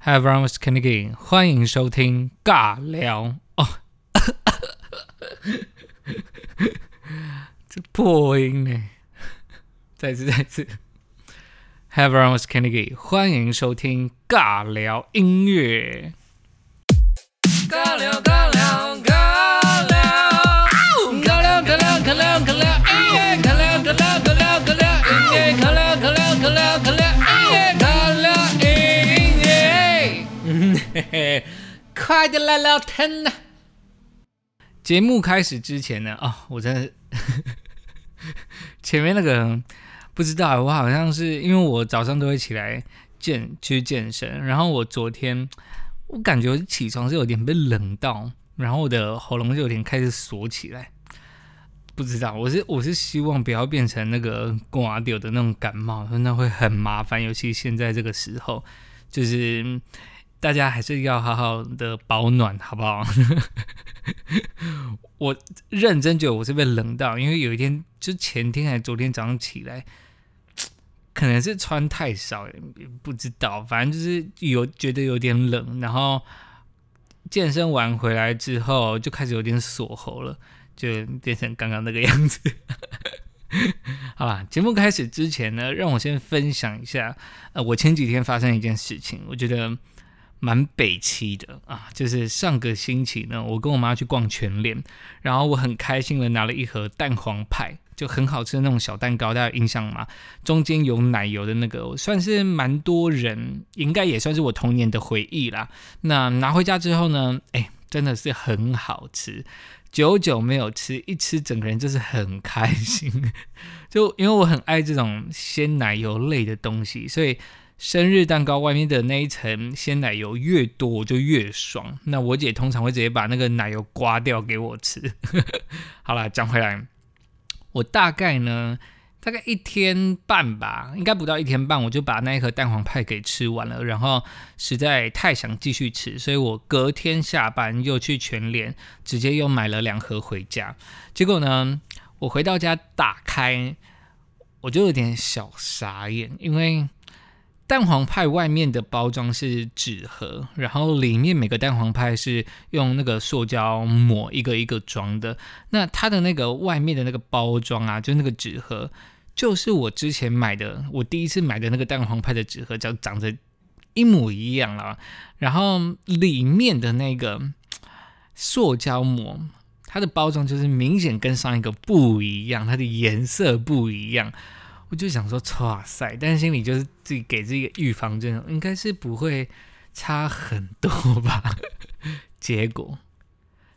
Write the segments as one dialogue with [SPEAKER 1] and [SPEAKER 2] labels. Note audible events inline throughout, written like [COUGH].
[SPEAKER 1] Hi everyone, it's Kennedy，欢迎收听尬聊哦。这破音呢？再次，再次。Hi everyone, it's Kennedy，欢迎收听尬聊音乐。尬聊，快点来聊天呐！节目开始之前呢，哦，我真的前面那个不知道，我好像是因为我早上都会起来健去健身，然后我昨天我感觉起床是有点被冷到，然后我的喉咙就有点开始锁起来。不知道，我是我是希望不要变成那个挂掉的那种感冒，那会很麻烦，尤其现在这个时候，就是大家还是要好好的保暖，好不好？[LAUGHS] 我认真觉得我是被冷到，因为有一天就前天还是昨天早上起来，[TSK] 可能是穿太少，也不知道，反正就是有觉得有点冷，然后健身完回来之后就开始有点锁喉了，就变成刚刚那个样子。[LAUGHS] 好啦，节目开始之前呢，让我先分享一下，呃，我前几天发生一件事情，我觉得。蛮北七的啊，就是上个星期呢，我跟我妈去逛全联，然后我很开心的拿了一盒蛋黄派，就很好吃的那种小蛋糕，大家有印象吗？中间有奶油的那个，算是蛮多人，应该也算是我童年的回忆啦。那拿回家之后呢，哎，真的是很好吃，久久没有吃，一吃整个人就是很开心，[LAUGHS] 就因为我很爱这种鲜奶油类的东西，所以。生日蛋糕外面的那一层鲜奶油越多，我就越爽。那我姐通常会直接把那个奶油刮掉给我吃。[LAUGHS] 好了，讲回来，我大概呢，大概一天半吧，应该不到一天半，我就把那一盒蛋黄派给吃完了。然后实在太想继续吃，所以我隔天下班又去全联，直接又买了两盒回家。结果呢，我回到家打开，我就有点小傻眼，因为。蛋黄派外面的包装是纸盒，然后里面每个蛋黄派是用那个塑胶膜一个一个装的。那它的那个外面的那个包装啊，就那个纸盒，就是我之前买的，我第一次买的那个蛋黄派的纸盒，就长得一模一样了。然后里面的那个塑胶膜，它的包装就是明显跟上一个不一样，它的颜色不一样。我就想说，哇塞！但是心里就是自己给自己预防针，应该是不会差很多吧。[LAUGHS] 结果，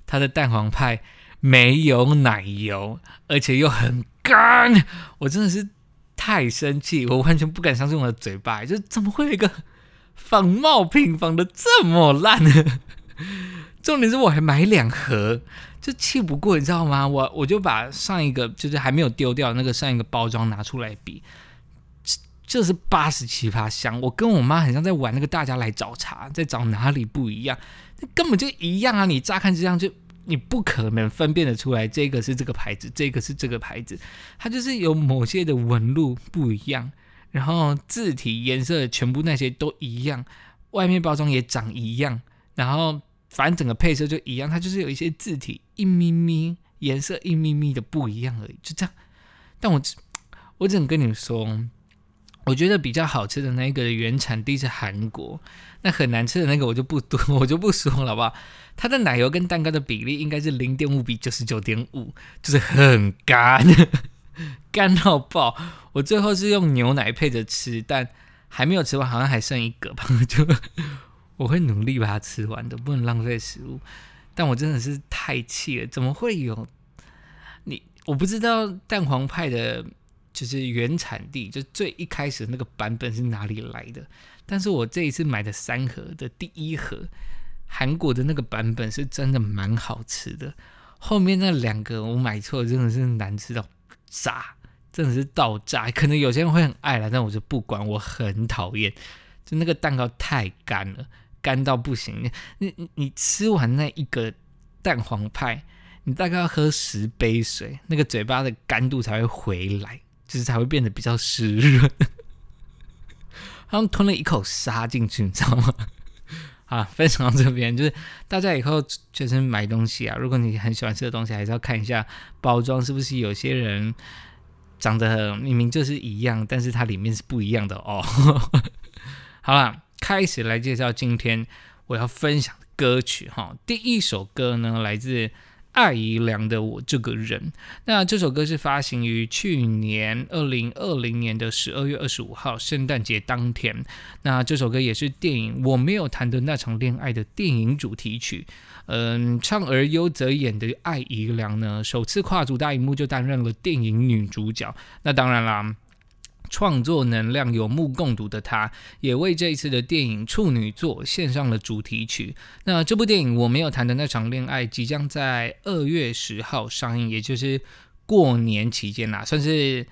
[SPEAKER 1] 他的蛋黄派没有奶油，而且又很干，我真的是太生气，我完全不敢相信我的嘴巴，就怎么会有一个仿冒品仿的这么烂呢？重点是我还买两盒。就气不过，你知道吗？我我就把上一个就是还没有丢掉那个上一个包装拿出来比，这是八十七八香。我跟我妈很像在玩那个大家来找茬，在找哪里不一样，那根本就一样啊！你乍看这样就你不可能分辨得出来，这个是这个牌子，这个是这个牌子，它就是有某些的纹路不一样，然后字体颜色全部那些都一样，外面包装也长一样，然后。反正整个配色就一样，它就是有一些字体一咪咪，颜色一咪咪的不一样而已，就这样。但我我只能跟你们说，我觉得比较好吃的那个原产地是韩国，那很难吃的那个我就不多，我就不说了，吧？它的奶油跟蛋糕的比例应该是零点五比九十九点五，就是很干，[LAUGHS] 干到爆。我最后是用牛奶配着吃，但还没有吃完，好像还剩一个吧，就。我会努力把它吃完的，不能浪费食物。但我真的是太气了，怎么会有你？我不知道蛋黄派的，就是原产地，就最一开始那个版本是哪里来的。但是我这一次买的三盒的第一盒，韩国的那个版本是真的蛮好吃的。后面那两个我买错，真的是难吃到炸，真的是到炸。可能有些人会很爱了，但我就不管，我很讨厌，就那个蛋糕太干了。干到不行，你你你吃完那一个蛋黄派，你大概要喝十杯水，那个嘴巴的干度才会回来，就是才会变得比较湿润。好像吞了一口沙进去，你知道吗？[LAUGHS] 啊，分享到这边，就是大家以后就是买东西啊，如果你很喜欢吃的东西，还是要看一下包装是不是有些人长得明明就是一样，但是它里面是不一样的哦。[LAUGHS] 好了，开始来介绍今天我要分享的歌曲哈。第一首歌呢，来自。爱姨良的我这个人，那这首歌是发行于去年二零二零年的十二月二十五号圣诞节当天。那这首歌也是电影《我没有谈的那场恋爱》的电影主题曲。嗯，唱而优则演的爱姨良呢，首次跨足大荧幕就担任了电影女主角。那当然啦。创作能量有目共睹的他，也为这一次的电影处女作献上了主题曲。那这部电影我没有谈的那场恋爱，即将在二月十号上映，也就是过年期间啦，算是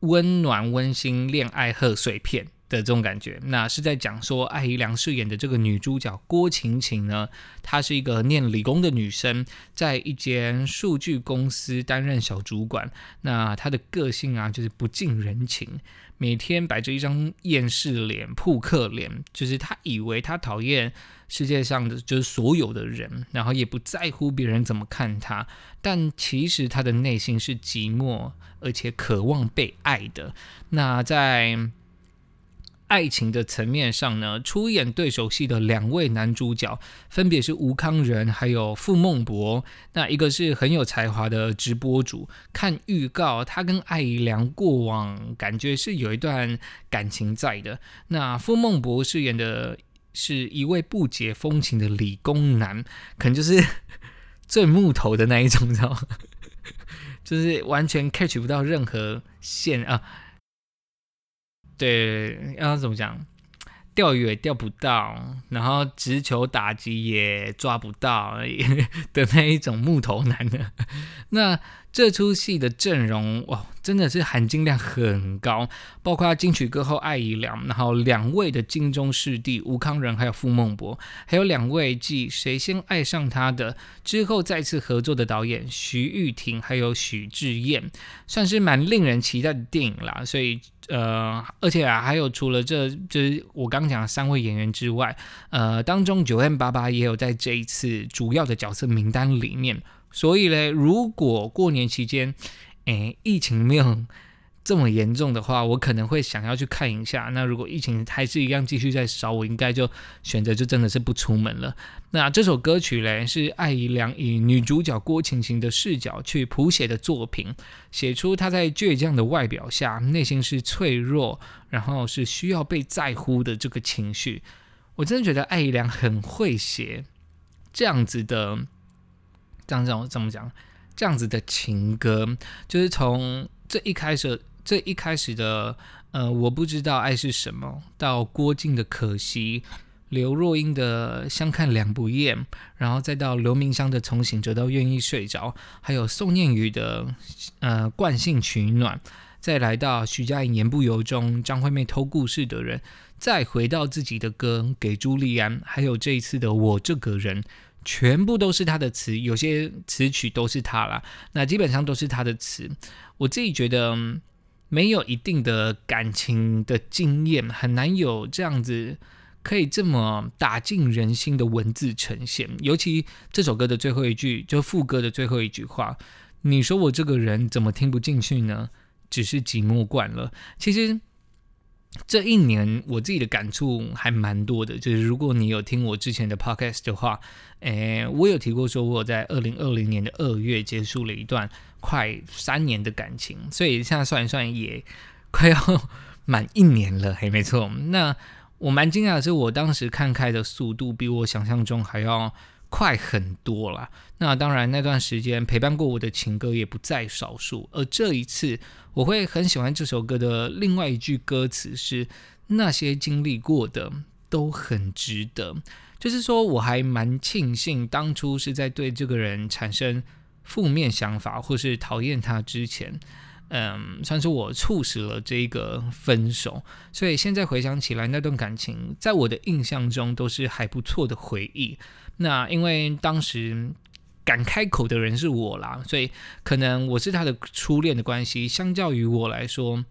[SPEAKER 1] 温暖温馨恋爱贺岁片。的这种感觉，那是在讲说艾怡良饰演的这个女主角郭晴晴呢，她是一个念理工的女生，在一间数据公司担任小主管。那她的个性啊，就是不近人情，每天摆着一张厌世脸、扑克脸，就是她以为她讨厌世界上的就是所有的人，然后也不在乎别人怎么看她，但其实她的内心是寂寞而且渴望被爱的。那在爱情的层面上呢，出演对手戏的两位男主角分别是吴康仁还有傅孟博。那一个是很有才华的直播主，看预告他跟艾怡良过往感觉是有一段感情在的。那傅孟博饰演的是一位不解风情的理工男，可能就是最木头的那一种，你知道吗？[LAUGHS] 就是完全 catch 不到任何线啊。对，要怎么讲？钓鱼也钓不到，然后直球打击也抓不到 [LAUGHS] 的那一种木头男的。那这出戏的阵容哇，真的是含金量很高，包括金曲歌后艾怡良，然后两位的金钟视帝吴康仁，还有傅孟博，还有两位继《谁先爱上他》的之后再次合作的导演徐玉婷，还有许志燕，算是蛮令人期待的电影啦。所以。呃，而且啊，还有除了这就是我刚讲的三位演员之外，呃，当中九 M 八八也有在这一次主要的角色名单里面。所以嘞，如果过年期间，诶，疫情没有。这么严重的话，我可能会想要去看一下。那如果疫情还是一样继续在烧，我应该就选择就真的是不出门了。那这首歌曲嘞，是艾怡良以女主角郭晴晴的视角去谱写的作品，写出她在倔强的外表下，内心是脆弱，然后是需要被在乎的这个情绪。我真的觉得艾怡良很会写这样子的，这样这样怎么讲？这样子的情歌，就是从这一开始。这一开始的，呃，我不知道爱是什么，到郭靖的可惜，刘若英的相看两不厌，然后再到刘明湘的从醒着到愿意睡着，还有宋念宇的呃惯性取暖，再来到徐佳莹言不由衷，张惠妹偷故事的人，再回到自己的歌给朱莉安，还有这一次的我这个人，全部都是他的词，有些词曲都是他啦，那基本上都是他的词，我自己觉得。没有一定的感情的经验，很难有这样子可以这么打进人心的文字呈现。尤其这首歌的最后一句，就副歌的最后一句话：“你说我这个人怎么听不进去呢？只是寂寞惯了。”其实。这一年我自己的感触还蛮多的，就是如果你有听我之前的 podcast 的话，诶，我有提过说我在二零二零年的二月结束了一段快三年的感情，所以现在算一算也快要 [LAUGHS] 满一年了，嘿，没错。那我蛮惊讶的是，我当时看开的速度比我想象中还要。快很多了。那当然，那段时间陪伴过我的情歌也不在少数。而这一次，我会很喜欢这首歌的另外一句歌词是：“那些经历过的都很值得。”就是说，我还蛮庆幸当初是在对这个人产生负面想法或是讨厌他之前，嗯，算是我促使了这个分手。所以现在回想起来，那段感情在我的印象中都是还不错的回忆。那因为当时敢开口的人是我啦，所以可能我是他的初恋的关系，相较于我来说，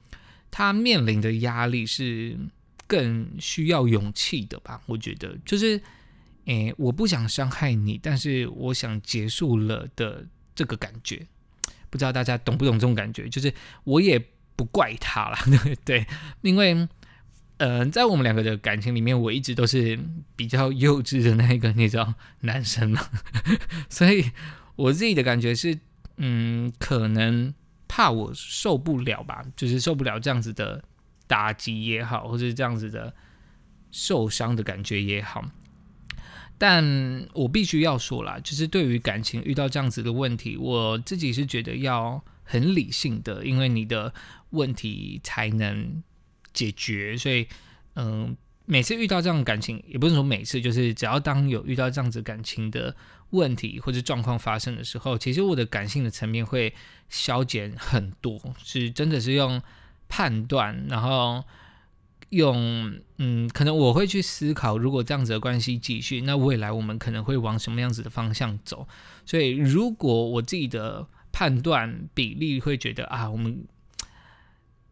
[SPEAKER 1] 他面临的压力是更需要勇气的吧？我觉得，就是诶，我不想伤害你，但是我想结束了的这个感觉，不知道大家懂不懂这种感觉？就是我也不怪他了，[LAUGHS] 对，因为，呃，在我们两个的感情里面，我一直都是比较幼稚的那一个，你知道，男生嘛，[LAUGHS] 所以我自己的感觉是，嗯，可能怕我受不了吧，就是受不了这样子的打击也好，或者这样子的。受伤的感觉也好，但我必须要说啦，就是对于感情遇到这样子的问题，我自己是觉得要很理性的，因为你的问题才能解决。所以，嗯，每次遇到这样感情，也不是说每次，就是只要当有遇到这样子感情的问题或者状况发生的时候，其实我的感性的层面会消减很多，是真的是用判断，然后。用嗯，可能我会去思考，如果这样子的关系继续，那未来我们可能会往什么样子的方向走？所以，如果我自己的判断比例会觉得啊，我们。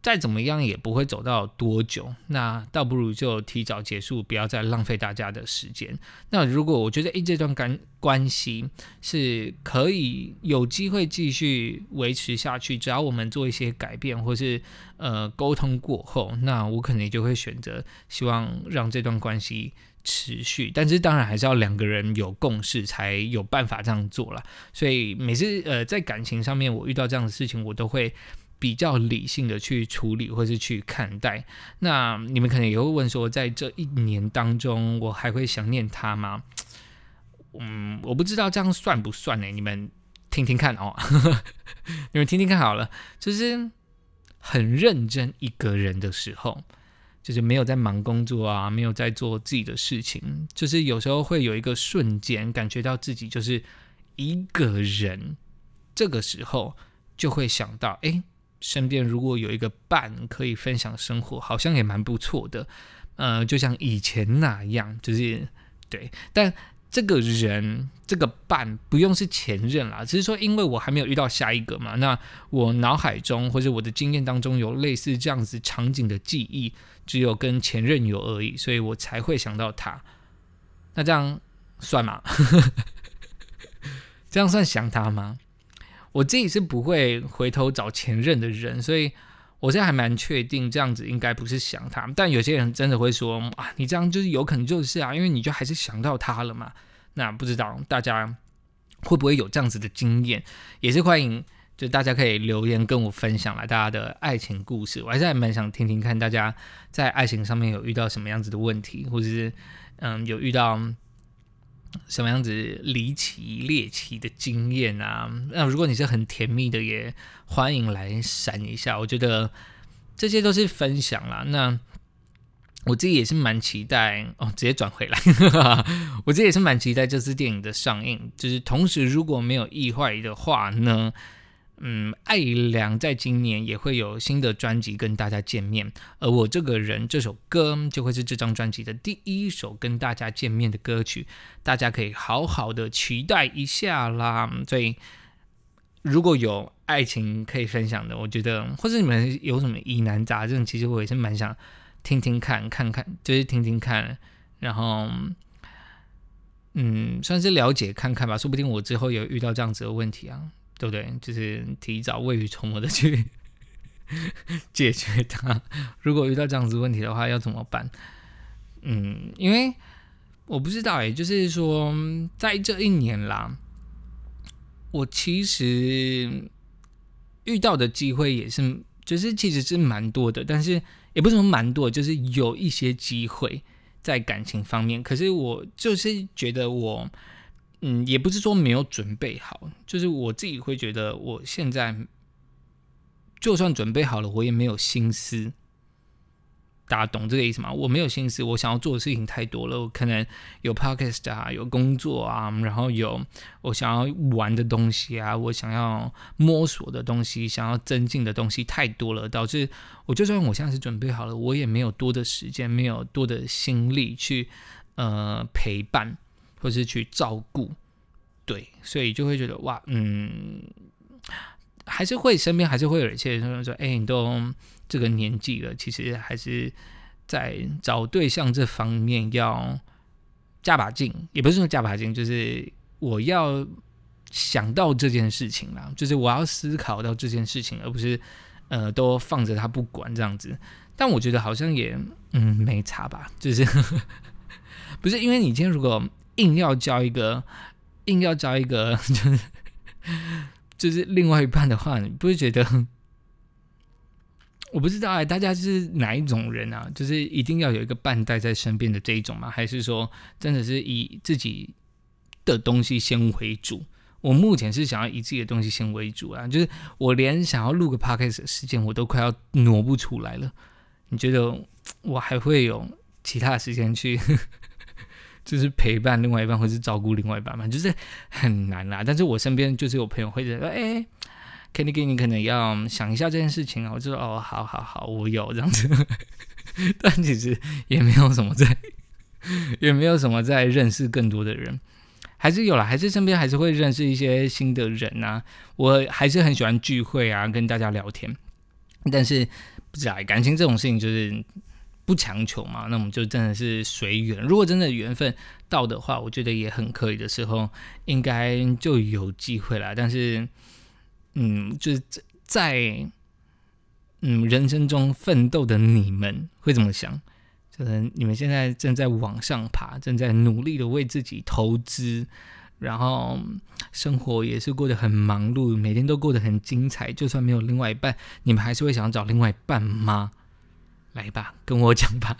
[SPEAKER 1] 再怎么样也不会走到多久，那倒不如就提早结束，不要再浪费大家的时间。那如果我觉得诶这段关关系是可以有机会继续维持下去，只要我们做一些改变或是呃沟通过后，那我可能就会选择希望让这段关系持续。但是当然还是要两个人有共识才有办法这样做了。所以每次呃在感情上面我遇到这样的事情，我都会。比较理性的去处理或是去看待，那你们可能也会问说，在这一年当中，我还会想念他吗？嗯，我不知道这样算不算呢？你们听听看哦，[LAUGHS] 你们听听看好了，就是很认真一个人的时候，就是没有在忙工作啊，没有在做自己的事情，就是有时候会有一个瞬间感觉到自己就是一个人，这个时候就会想到，哎。身边如果有一个伴可以分享生活，好像也蛮不错的。呃，就像以前那样，就是对。但这个人这个伴不用是前任啦，只是说因为我还没有遇到下一个嘛。那我脑海中或者我的经验当中有类似这样子场景的记忆，只有跟前任有而已，所以我才会想到他。那这样算吗？[LAUGHS] 这样算想他吗？我自己是不会回头找前任的人，所以我现在还蛮确定这样子应该不是想他。但有些人真的会说啊，你这样就是有可能就是啊，因为你就还是想到他了嘛。那不知道大家会不会有这样子的经验，也是欢迎，就大家可以留言跟我分享了大家的爱情故事。我还是还蛮想听听看大家在爱情上面有遇到什么样子的问题，或者是嗯有遇到。什么样子离奇猎奇的经验啊？那如果你是很甜蜜的，也欢迎来闪一下。我觉得这些都是分享啦。那我自己也是蛮期待哦，直接转回来。[LAUGHS] 我自己也是蛮期待这次电影的上映。就是同时，如果没有意外的话呢？嗯，艾良在今年也会有新的专辑跟大家见面，而我这个人这首歌就会是这张专辑的第一首跟大家见面的歌曲，大家可以好好的期待一下啦。所以如果有爱情可以分享的，我觉得或者你们有什么疑难杂症，其实我也是蛮想听听看看看，就是听听看，然后嗯，算是了解看看吧，说不定我之后有遇到这样子的问题啊。对不对？就是提早未雨绸缪的去 [LAUGHS] 解决它。如果遇到这样子问题的话，要怎么办？嗯，因为我不知道哎，就是说在这一年啦，我其实遇到的机会也是，就是其实是蛮多的，但是也不是说蛮多，就是有一些机会在感情方面。可是我就是觉得我。嗯，也不是说没有准备好，就是我自己会觉得，我现在就算准备好了，我也没有心思。大家懂这个意思吗？我没有心思，我想要做的事情太多了。我可能有 podcast 啊，有工作啊，然后有我想要玩的东西啊，我想要摸索的东西，想要增进的东西太多了，导致我就算我现在是准备好了，我也没有多的时间，没有多的心力去呃陪伴。或是去照顾，对，所以就会觉得哇，嗯，还是会身边还是会有一些人说，哎，你都这个年纪了，其实还是在找对象这方面要加把劲，也不是说加把劲，就是我要想到这件事情啦，就是我要思考到这件事情，而不是呃都放着他不管这样子。但我觉得好像也嗯没差吧，就是 [LAUGHS] 不是因为你今天如果硬要交一个硬要交一个 [LAUGHS] 就是就是另外一半的话，你不会觉得？[LAUGHS] 我不知道哎，大家是哪一种人啊？就是一定要有一个伴带在身边的这一种吗？还是说真的是以自己的东西先为主？我目前是想要以自己的东西先为主啊，就是我连想要录个 podcast 的时间我都快要挪不出来了。你觉得我还会有其他的时间去，就是陪伴另外一半，或是照顾另外一半嘛？就是很难啦。但是我身边就是有朋友会觉得，哎。肯定给你可能要想一下这件事情啊，我就说哦，好好好，我有这样子，[LAUGHS] 但其实也没有什么在，也没有什么在认识更多的人，还是有了，还是身边还是会认识一些新的人啊。我还是很喜欢聚会啊，跟大家聊天，但是不知道感情这种事情就是不强求嘛，那我们就真的是随缘。如果真的缘分到的话，我觉得也很可以的时候，应该就有机会了。但是。嗯，就是在嗯人生中奋斗的你们会怎么想？就是你们现在正在往上爬，正在努力的为自己投资，然后生活也是过得很忙碌，每天都过得很精彩。就算没有另外一半，你们还是会想找另外一半吗？来吧，跟我讲吧。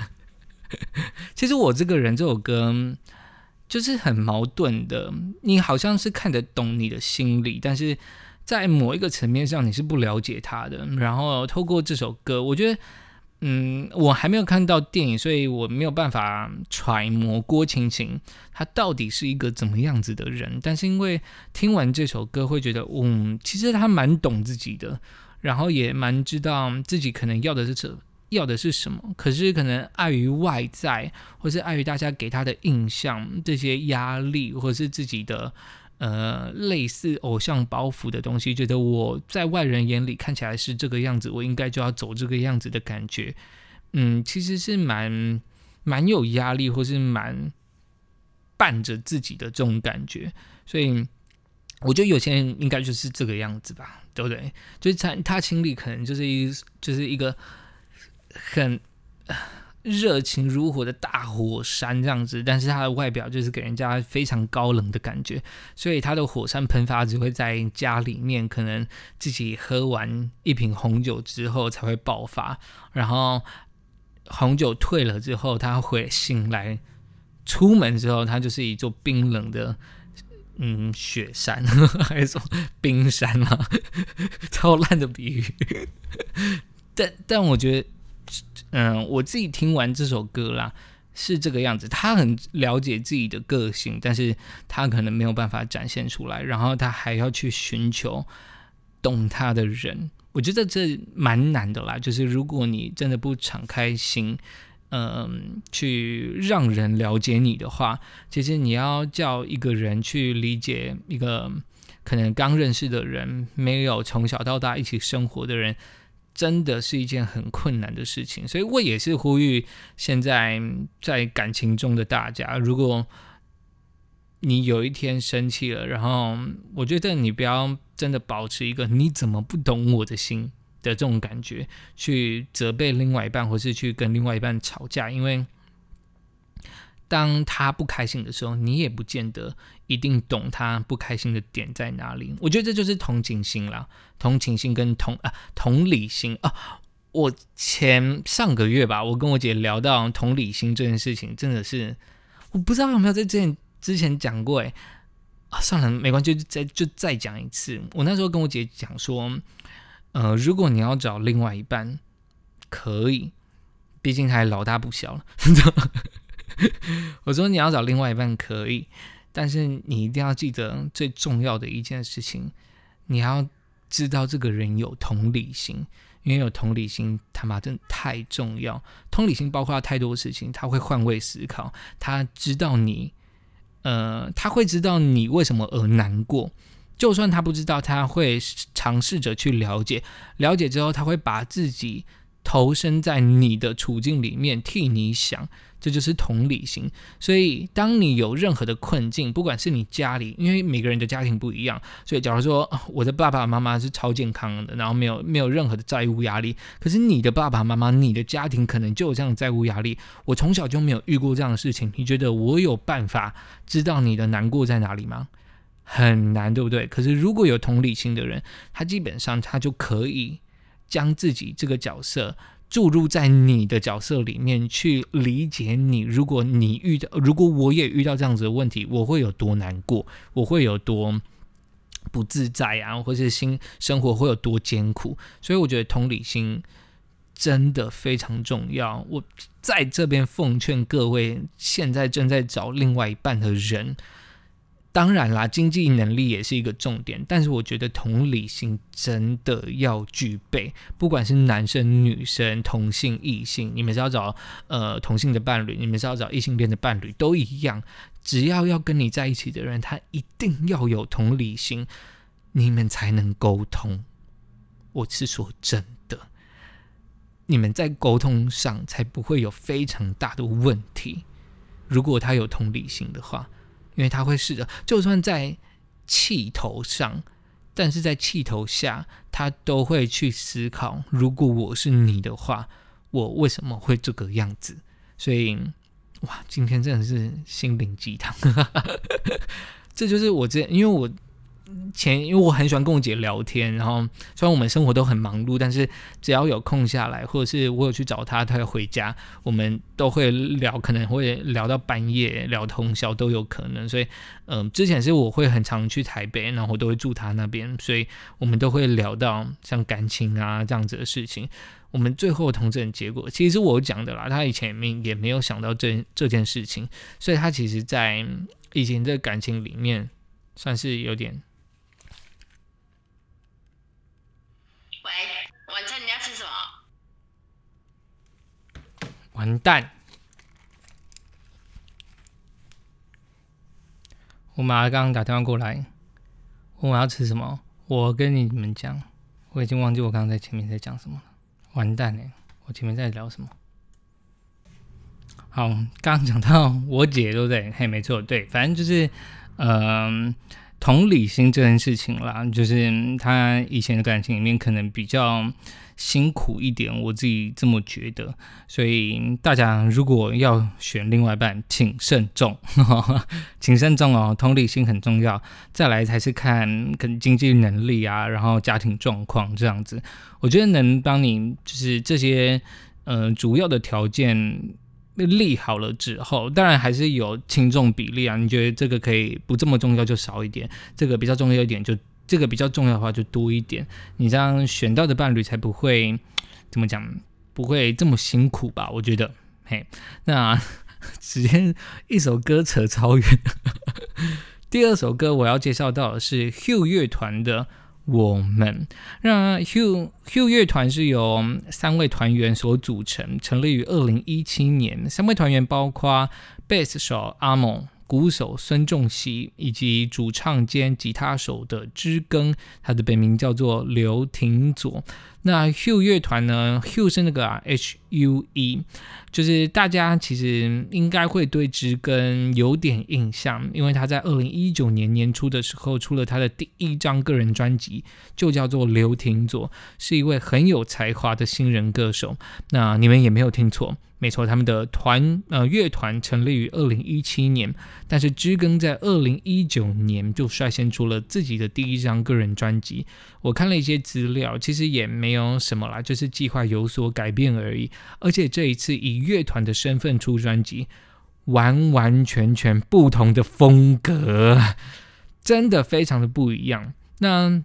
[SPEAKER 1] [LAUGHS] 其实我这个人这首歌就是很矛盾的，你好像是看得懂你的心理，但是。在某一个层面上，你是不了解他的。然后透过这首歌，我觉得，嗯，我还没有看到电影，所以我没有办法揣摩郭晴晴她到底是一个怎么样子的人。但是因为听完这首歌，会觉得，嗯，其实他蛮懂自己的，然后也蛮知道自己可能要的是什要的是什么。可是可能碍于外在，或是碍于大家给他的印象，这些压力，或是自己的。呃，类似偶像包袱的东西，觉得我在外人眼里看起来是这个样子，我应该就要走这个样子的感觉，嗯，其实是蛮蛮有压力，或是蛮伴着自己的这种感觉，所以我觉得有些人应该就是这个样子吧，对不对？就是他他心里可能就是一就是一个很。热情如火的大火山这样子，但是它的外表就是给人家非常高冷的感觉，所以它的火山喷发只会在家里面，可能自己喝完一瓶红酒之后才会爆发，然后红酒退了之后，他会醒来，出门之后，它就是一座冰冷的嗯雪山，还是说冰山嘛，超烂的比喻，[LAUGHS] 但但我觉得。嗯，我自己听完这首歌啦，是这个样子。他很了解自己的个性，但是他可能没有办法展现出来，然后他还要去寻求懂他的人。我觉得这蛮难的啦。就是如果你真的不敞开心，嗯，去让人了解你的话，其实你要叫一个人去理解一个可能刚认识的人，没有从小到大一起生活的人。真的是一件很困难的事情，所以我也是呼吁现在在感情中的大家，如果你有一天生气了，然后我觉得你不要真的保持一个你怎么不懂我的心的这种感觉，去责备另外一半，或是去跟另外一半吵架，因为。当他不开心的时候，你也不见得一定懂他不开心的点在哪里。我觉得这就是同情心啦，同情心跟同啊同理心啊。我前上个月吧，我跟我姐聊到同理心这件事情，真的是我不知道有没有在之前之前讲过哎啊，算了，没关系，就再就再讲一次。我那时候跟我姐讲说，呃，如果你要找另外一半，可以，毕竟还老大不小了。[LAUGHS] 我说你要找另外一半可以，但是你一定要记得最重要的一件事情，你要知道这个人有同理心，因为有同理心他妈真的太重要。同理心包括太多事情，他会换位思考，他知道你，呃，他会知道你为什么而难过。就算他不知道，他会尝试着去了解，了解之后他会把自己投身在你的处境里面，替你想。这就是同理心。所以，当你有任何的困境，不管是你家里，因为每个人的家庭不一样，所以假如说我的爸爸妈妈是超健康的，然后没有没有任何的债务压力，可是你的爸爸妈妈、你的家庭可能就有这样的债务压力。我从小就没有遇过这样的事情，你觉得我有办法知道你的难过在哪里吗？很难，对不对？可是如果有同理心的人，他基本上他就可以将自己这个角色。注入在你的角色里面去理解你。如果你遇到，如果我也遇到这样子的问题，我会有多难过，我会有多不自在啊，或是心生活会有多艰苦。所以我觉得同理心真的非常重要。我在这边奉劝各位现在正在找另外一半的人。当然啦，经济能力也是一个重点，但是我觉得同理心真的要具备。不管是男生、女生、同性、异性，你们是要找呃同性的伴侣，你们是要找异性恋的伴侣，都一样。只要要跟你在一起的人，他一定要有同理心，你们才能沟通。我是说真的，你们在沟通上才不会有非常大的问题。如果他有同理心的话。因为他会试着，就算在气头上，但是在气头下，他都会去思考：如果我是你的话，我为什么会这个样子？所以，哇，今天真的是心灵鸡汤，[LAUGHS] 这就是我这，因为我。前，因为我很喜欢跟我姐聊天，然后虽然我们生活都很忙碌，但是只要有空下来，或者是我有去找她，她要回家，我们都会聊，可能会聊到半夜，聊通宵都有可能。所以，嗯，之前是我会很常去台北，然后我都会住她那边，所以我们都会聊到像感情啊这样子的事情。我们最后同诊结果，其实我讲的啦，她以前没也没有想到这这件事情，所以她其实在以前的感情里面算是有点。晚餐你要吃什么完蛋！我妈刚刚打电话过来，问我要吃什么。我跟你们讲，我已经忘记我刚刚在前面在讲什么了。完蛋嘞！我前面在聊什么？好，刚刚讲到我姐，对不对？嘿，没错，对，反正就是，嗯，同理心这件事情啦，就是他以前的感情里面可能比较。辛苦一点，我自己这么觉得，所以大家如果要选另外一半，请慎重，[LAUGHS] 请慎重哦。同理心很重要，再来才是看跟经济能力啊，然后家庭状况这样子。我觉得能帮你就是这些呃主要的条件立好了之后，当然还是有轻重比例啊。你觉得这个可以不这么重要就少一点，这个比较重要一点就。这个比较重要的话就多一点，你这样选到的伴侣才不会怎么讲，不会这么辛苦吧？我觉得，[LAUGHS] 嘿，那直接一首歌扯超远。[LAUGHS] 第二首歌我要介绍到的是 Hugh 乐团的《我们》。那 Hugh Hugh 乐团是由三位团员所组成，成立于二零一七年。三位团员包括贝斯手阿蒙。鼓手孙仲熙以及主唱兼吉他手的知更，他的本名叫做刘廷佐。那 Hugh 乐团呢？Hugh 是那个 H U E，就是大家其实应该会对知更有点印象，因为他在二零一九年年初的时候出了他的第一张个人专辑，就叫做刘廷佐，是一位很有才华的新人歌手。那你们也没有听错。没错，他们的团呃乐团成立于二零一七年，但是知更在二零一九年就率先出了自己的第一张个人专辑。我看了一些资料，其实也没有什么啦，就是计划有所改变而已。而且这一次以乐团的身份出专辑，完完全全不同的风格，真的非常的不一样。那。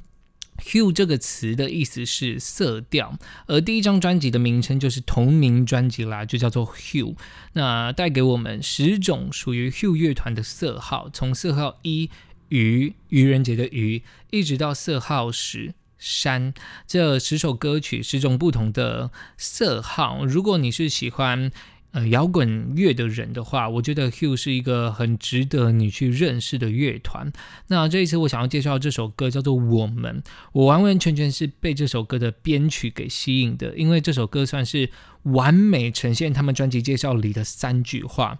[SPEAKER 1] Hue 这个词的意思是色调，而第一张专辑的名称就是同名专辑啦，就叫做 Hue。那带给我们十种属于 Hue 乐团的色号，从色号一愚愚人节的愚，一直到色号十山，这十首歌曲，十种不同的色号。如果你是喜欢。呃摇滚乐的人的话，我觉得 Hugh 是一个很值得你去认识的乐团。那这一次我想要介绍这首歌叫做《我们》，我完完全全是被这首歌的编曲给吸引的，因为这首歌算是完美呈现他们专辑介绍里的三句话。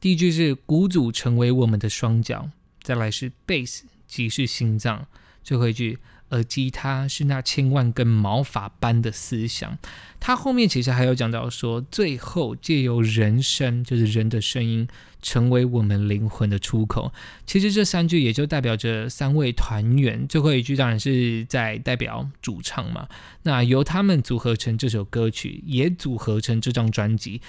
[SPEAKER 1] 第一句是“鼓组成为我们的双脚”，再来是 “bass 即是心脏”，最后一句。耳机他是那千万根毛发般的思想。他后面其实还有讲到说，最后借由人声，就是人的声音，成为我们灵魂的出口。其实这三句也就代表着三位团员。最后一句当然是在代表主唱嘛。那由他们组合成这首歌曲，也组合成这张专辑。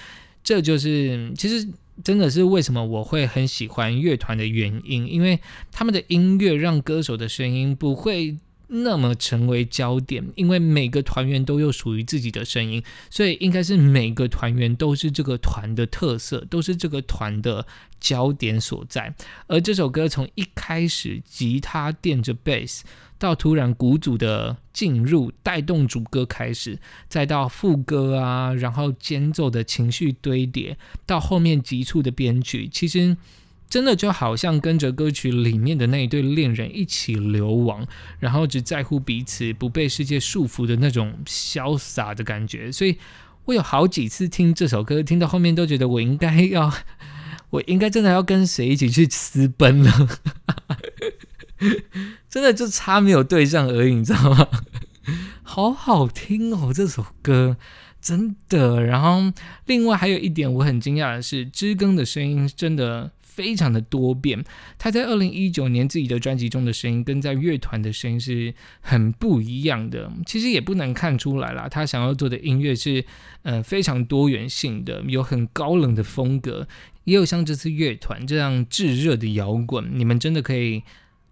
[SPEAKER 1] 这就是其实真的是为什么我会很喜欢乐团的原因，因为他们的音乐让歌手的声音不会。那么成为焦点，因为每个团员都有属于自己的声音，所以应该是每个团员都是这个团的特色，都是这个团的焦点所在。而这首歌从一开始吉他垫着贝斯，到突然鼓组的进入带动主歌开始，再到副歌啊，然后间奏的情绪堆叠，到后面急促的编曲，其实。真的就好像跟着歌曲里面的那一对恋人一起流亡，然后只在乎彼此，不被世界束缚的那种潇洒的感觉。所以我有好几次听这首歌，听到后面都觉得我应该要，[LAUGHS] 我应该真的要跟谁一起去私奔了。真的就差没有对象而已，你知道吗？好好听哦，这首歌真的。然后另外还有一点我很惊讶的是，知更的声音真的。非常的多变，他在二零一九年自己的专辑中的声音跟在乐团的声音是很不一样的。其实也不难看出来啦，他想要做的音乐是呃非常多元性的，有很高冷的风格，也有像这次乐团这样炙热的摇滚。你们真的可以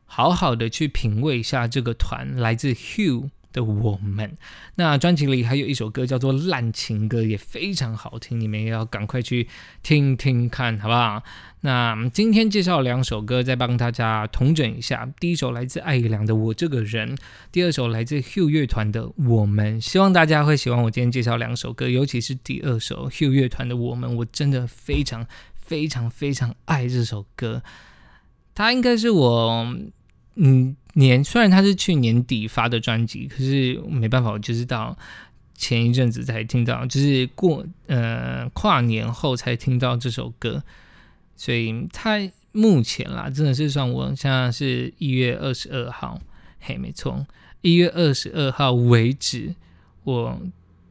[SPEAKER 1] 好好的去品味一下这个团，来自 Hugh。的我们，那专辑里还有一首歌叫做《烂情歌》，也非常好听，你们也要赶快去听听看，好不好？那今天介绍两首歌，再帮大家统整一下。第一首来自艾怡良的《我这个人》，第二首来自 Hugh 乐团的《我们》。希望大家会喜欢我今天介绍两首歌，尤其是第二首 Hugh 乐团的《我们》，我真的非常非常非常爱这首歌，它应该是我。嗯，年虽然他是去年底发的专辑，可是没办法，我就是到前一阵子才听到，就是过呃跨年后才听到这首歌，所以他目前啦，真的是算我现在是一月二十二号，嘿，没错，一月二十二号为止，我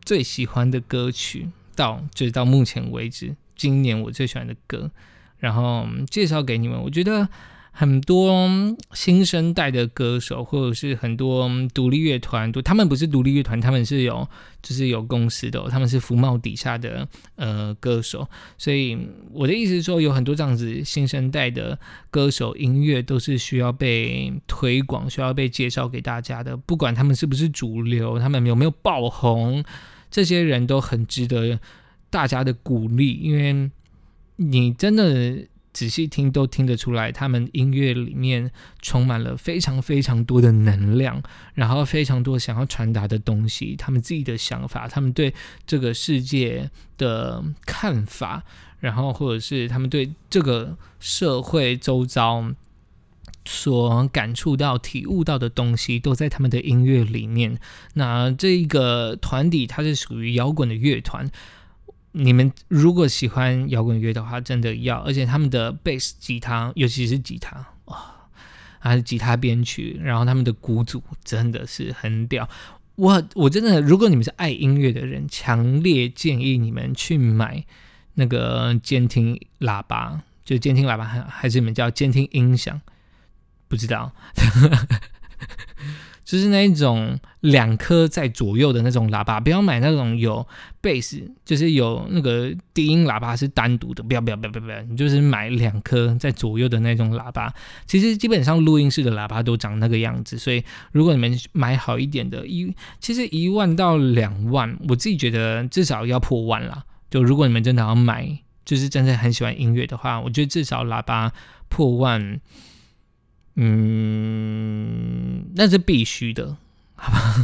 [SPEAKER 1] 最喜欢的歌曲到就是到目前为止，今年我最喜欢的歌，然后介绍给你们，我觉得。很多新生代的歌手，或者是很多独立乐团，都他们不是独立乐团，他们是有就是有公司的，他们是福茂底下的呃歌手。所以我的意思是说，有很多这样子新生代的歌手，音乐都是需要被推广，需要被介绍给大家的。不管他们是不是主流，他们有没有爆红，这些人都很值得大家的鼓励，因为你真的。仔细听都听得出来，他们音乐里面充满了非常非常多的能量，然后非常多想要传达的东西，他们自己的想法，他们对这个世界的看法，然后或者是他们对这个社会周遭所感触到、体悟到的东西，都在他们的音乐里面。那这一个团体它是属于摇滚的乐团。你们如果喜欢摇滚乐的话，真的要，而且他们的贝斯、吉他，尤其是吉他，哇，还是吉他编曲，然后他们的鼓组真的是很屌。我我真的，如果你们是爱音乐的人，强烈建议你们去买那个监听喇叭，就监听喇叭还还是你们叫监听音响，不知道。[LAUGHS] 就是那一种两颗在左右的那种喇叭，不要买那种有贝斯，就是有那个低音喇叭是单独的，不要不要不要不要，你就是买两颗在左右的那种喇叭。其实基本上录音室的喇叭都长那个样子，所以如果你们买好一点的，一其实一万到两万，我自己觉得至少要破万了。就如果你们真的要买，就是真的很喜欢音乐的话，我觉得至少喇叭破万。嗯，那是必须的，好吧？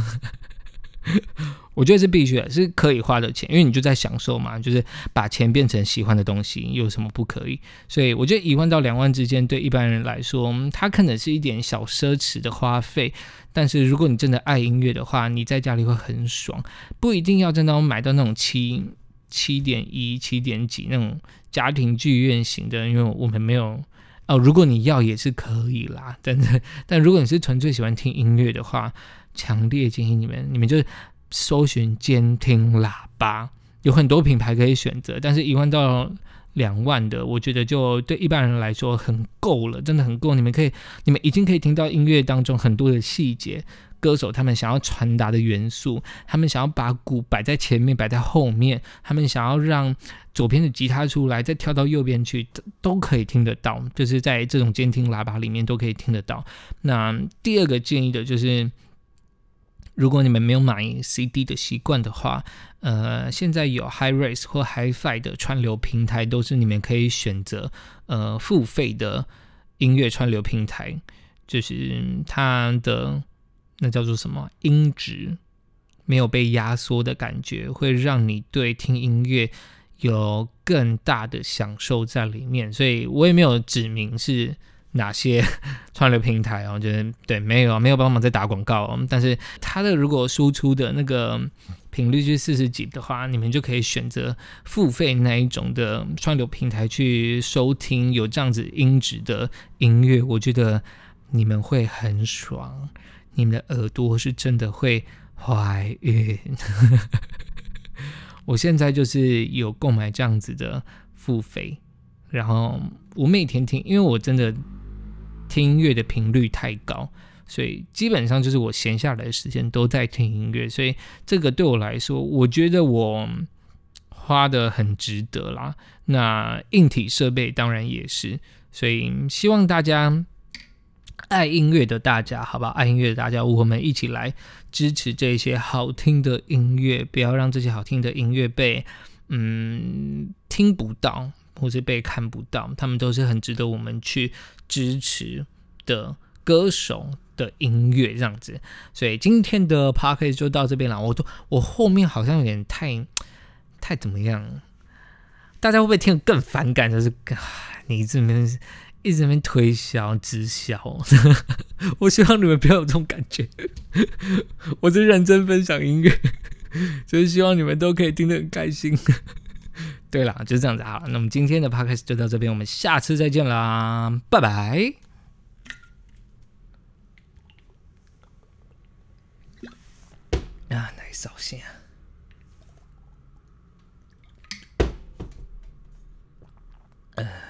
[SPEAKER 1] 我觉得是必须的，是可以花的钱，因为你就在享受嘛，就是把钱变成喜欢的东西，有什么不可以？所以我觉得一万到两万之间，对一般人来说，它可能是一点小奢侈的花费。但是如果你真的爱音乐的话，你在家里会很爽，不一定要真的买到那种七七点一、七点几那种家庭剧院型的，因为我们没有哦。如果你要也是可以啦，但是但如果你是纯粹喜欢听音乐的话，强烈建议你们，你们就。搜寻监听喇叭有很多品牌可以选择，但是一万到两万的，我觉得就对一般人来说很够了，真的很够。你们可以，你们已经可以听到音乐当中很多的细节，歌手他们想要传达的元素，他们想要把鼓摆在前面，摆在后面，他们想要让左边的吉他出来，再跳到右边去，都可以听得到，就是在这种监听喇叭里面都可以听得到。那第二个建议的就是。如果你们没有买 CD 的习惯的话，呃，现在有 HiRes 或 HiFi 的串流平台，都是你们可以选择呃付费的音乐串流平台，就是它的那叫做什么音质没有被压缩的感觉，会让你对听音乐有更大的享受在里面。所以我也没有指明是。哪些 [LAUGHS] 串流平台哦？我觉得对，没有没有帮忙在打广告。但是它的如果输出的那个频率是四十几的话，你们就可以选择付费那一种的串流平台去收听有这样子音质的音乐。我觉得你们会很爽，你们的耳朵是真的会怀孕。[LAUGHS] 我现在就是有购买这样子的付费，然后我每天听，因为我真的。听音乐的频率太高，所以基本上就是我闲下来的时间都在听音乐，所以这个对我来说，我觉得我花的很值得啦。那硬体设备当然也是，所以希望大家爱音乐的大家，好吧，爱音乐的大家，我们一起来支持这些好听的音乐，不要让这些好听的音乐被嗯听不到。或是被看不到，他们都是很值得我们去支持的歌手的音乐这样子。所以今天的 p a r k 就到这边了。我都我后面好像有点太太怎么样？大家会不会听得更反感？就是你这边一直在边推销直销，[LAUGHS] 我希望你们不要有这种感觉。[LAUGHS] 我是认真分享音乐，[LAUGHS] 就是希望你们都可以听得很开心。对了，就是这样子好了，那么今天的 podcast 就到这边，我们下次再见啦，拜拜。啊，哪一首先啊？